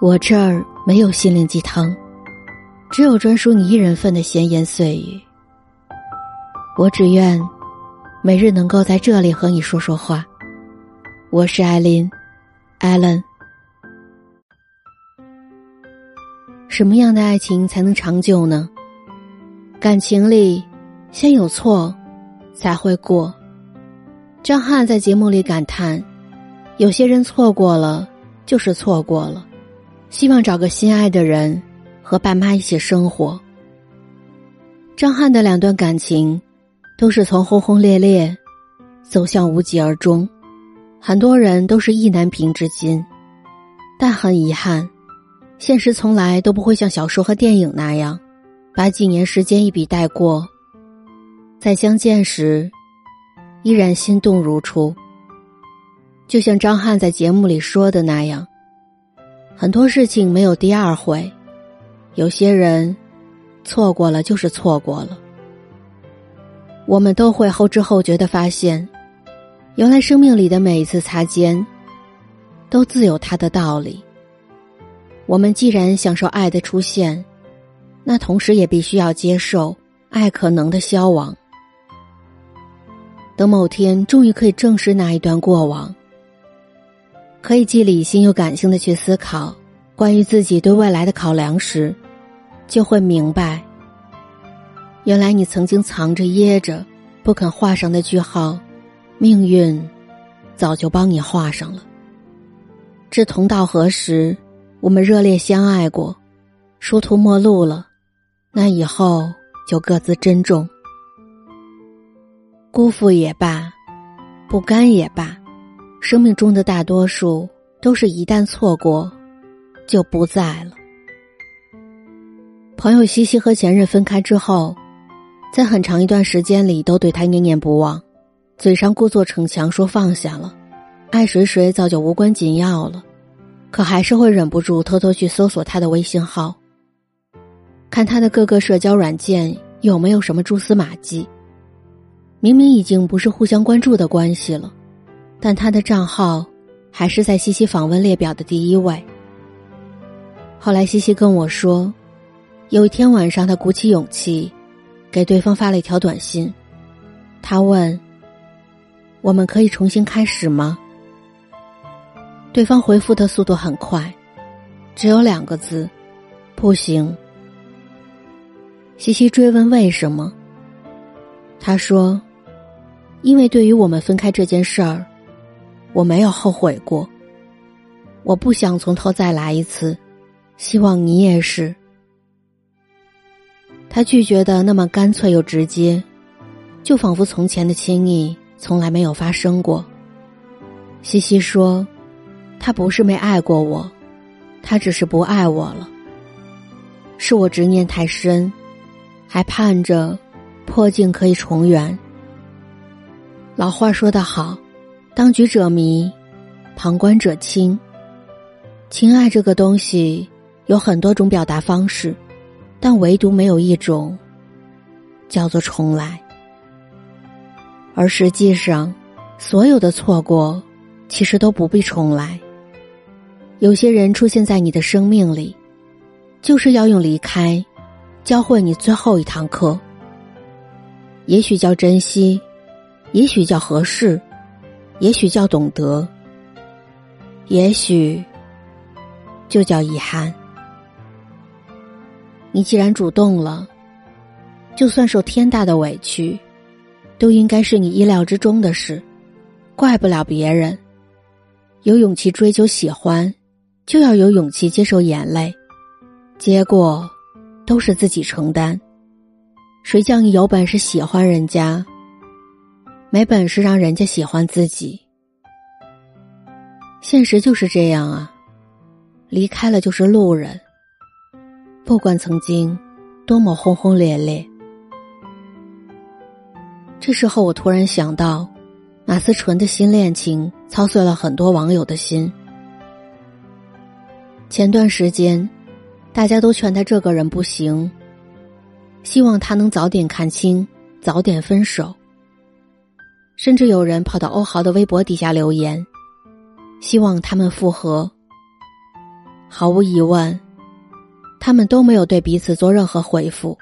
我这儿没有心灵鸡汤，只有专属你一人份的闲言碎语。我只愿每日能够在这里和你说说话。我是艾琳，艾伦。什么样的爱情才能长久呢？感情里，先有错，才会过。张翰在节目里感叹：“有些人错过了，就是错过了。”希望找个心爱的人，和爸妈一起生活。张翰的两段感情，都是从轰轰烈烈走向无疾而终，很多人都是意难平至今。但很遗憾，现实从来都不会像小说和电影那样，把几年时间一笔带过。再相见时，依然心动如初。就像张翰在节目里说的那样。很多事情没有第二回，有些人错过了就是错过了。我们都会后知后觉的发现，原来生命里的每一次擦肩，都自有它的道理。我们既然享受爱的出现，那同时也必须要接受爱可能的消亡。等某天终于可以正视那一段过往。可以既理性又感性的去思考关于自己对未来的考量时，就会明白，原来你曾经藏着掖着不肯画上的句号，命运早就帮你画上了。志同道合时，我们热烈相爱过；殊途末路了，那以后就各自珍重。辜负也罢，不甘也罢。生命中的大多数都是一旦错过，就不在了。朋友西西和前任分开之后，在很长一段时间里都对他念念不忘，嘴上故作逞强说放下了，爱谁谁早就无关紧要了，可还是会忍不住偷偷去搜索他的微信号，看他的各个社交软件有没有什么蛛丝马迹。明明已经不是互相关注的关系了。但他的账号还是在西西访问列表的第一位。后来西西跟我说，有一天晚上，他鼓起勇气给对方发了一条短信。他问：“我们可以重新开始吗？”对方回复的速度很快，只有两个字：“不行。”西西追问为什么，他说：“因为对于我们分开这件事儿。”我没有后悔过，我不想从头再来一次，希望你也是。他拒绝的那么干脆又直接，就仿佛从前的亲密从来没有发生过。西西说：“他不是没爱过我，他只是不爱我了。是我执念太深，还盼着破镜可以重圆。”老话说得好。当局者迷，旁观者清。情爱这个东西有很多种表达方式，但唯独没有一种叫做重来。而实际上，所有的错过其实都不必重来。有些人出现在你的生命里，就是要用离开教会你最后一堂课。也许叫珍惜，也许叫合适。也许叫懂得，也许就叫遗憾。你既然主动了，就算受天大的委屈，都应该是你意料之中的事，怪不了别人。有勇气追求喜欢，就要有勇气接受眼泪，结果都是自己承担。谁叫你有本事喜欢人家？没本事让人家喜欢自己，现实就是这样啊！离开了就是路人，不管曾经多么轰轰烈烈。这时候，我突然想到，马思纯的新恋情操碎了很多网友的心。前段时间，大家都劝他这个人不行，希望他能早点看清，早点分手。甚至有人跑到欧豪的微博底下留言，希望他们复合。毫无疑问，他们都没有对彼此做任何回复。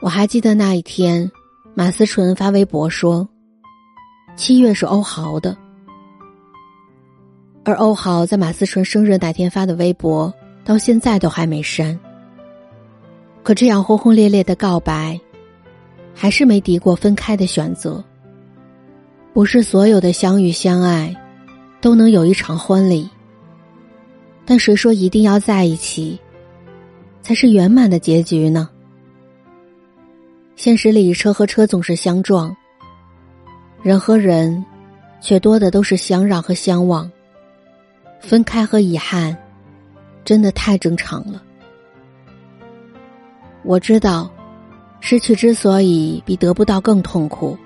我还记得那一天，马思纯发微博说：“七月是欧豪的。”而欧豪在马思纯生日那天发的微博，到现在都还没删。可这样轰轰烈烈的告白，还是没敌过分开的选择。不是所有的相遇相爱，都能有一场婚礼。但谁说一定要在一起，才是圆满的结局呢？现实里，车和车总是相撞，人和人，却多的都是相让和相忘。分开和遗憾，真的太正常了。我知道，失去之所以比得不到更痛苦，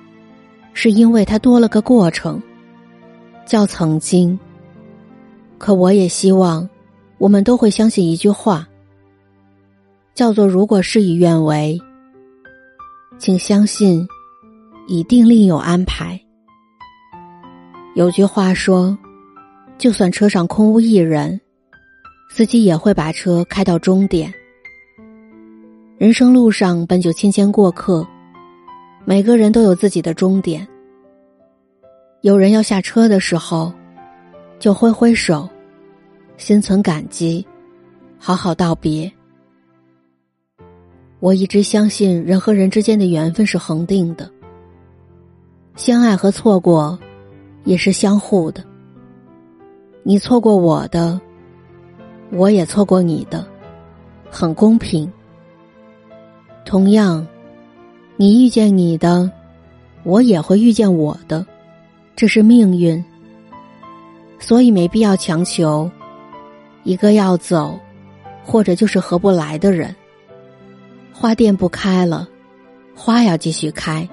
是因为它多了个过程，叫曾经。可我也希望，我们都会相信一句话，叫做“如果事与愿违，请相信，一定另有安排。”有句话说。就算车上空无一人，司机也会把车开到终点。人生路上本就千千过客，每个人都有自己的终点。有人要下车的时候，就挥挥手，心存感激，好好道别。我一直相信人和人之间的缘分是恒定的，相爱和错过，也是相互的。你错过我的，我也错过你的，很公平。同样，你遇见你的，我也会遇见我的，这是命运。所以没必要强求一个要走，或者就是合不来的人。花店不开了，花要继续开。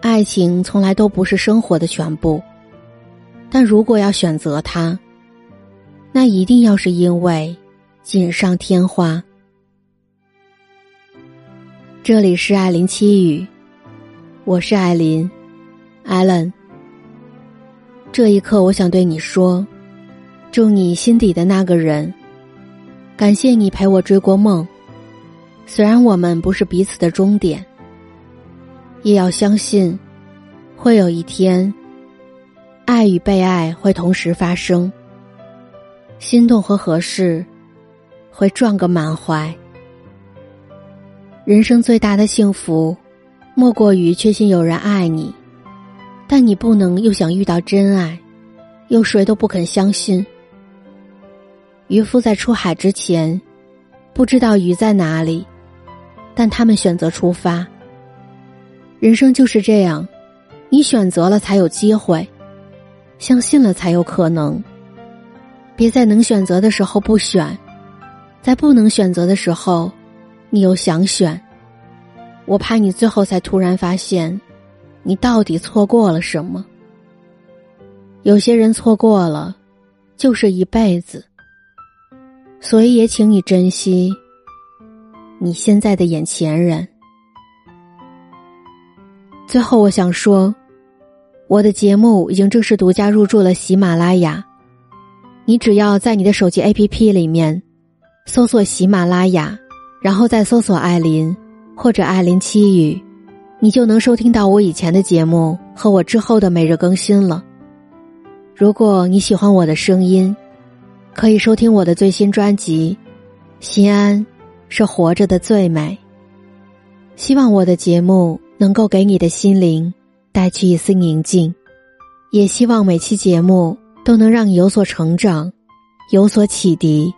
爱情从来都不是生活的全部。但如果要选择它，那一定要是因为锦上添花。这里是艾琳七语，我是艾琳，艾伦。这一刻，我想对你说：祝你心底的那个人，感谢你陪我追过梦。虽然我们不是彼此的终点，也要相信，会有一天。爱与被爱会同时发生，心动和合适会撞个满怀。人生最大的幸福，莫过于确信有人爱你，但你不能又想遇到真爱，又谁都不肯相信。渔夫在出海之前，不知道鱼在哪里，但他们选择出发。人生就是这样，你选择了才有机会。相信了才有可能。别在能选择的时候不选，在不能选择的时候，你又想选。我怕你最后才突然发现，你到底错过了什么。有些人错过了，就是一辈子。所以也请你珍惜你现在的眼前人。最后，我想说。我的节目已经正式独家入驻了喜马拉雅，你只要在你的手机 APP 里面搜索喜马拉雅，然后再搜索艾琳或者艾琳七语，你就能收听到我以前的节目和我之后的每日更新了。如果你喜欢我的声音，可以收听我的最新专辑《心安是活着的最美》。希望我的节目能够给你的心灵。带去一丝宁静，也希望每期节目都能让你有所成长，有所启迪。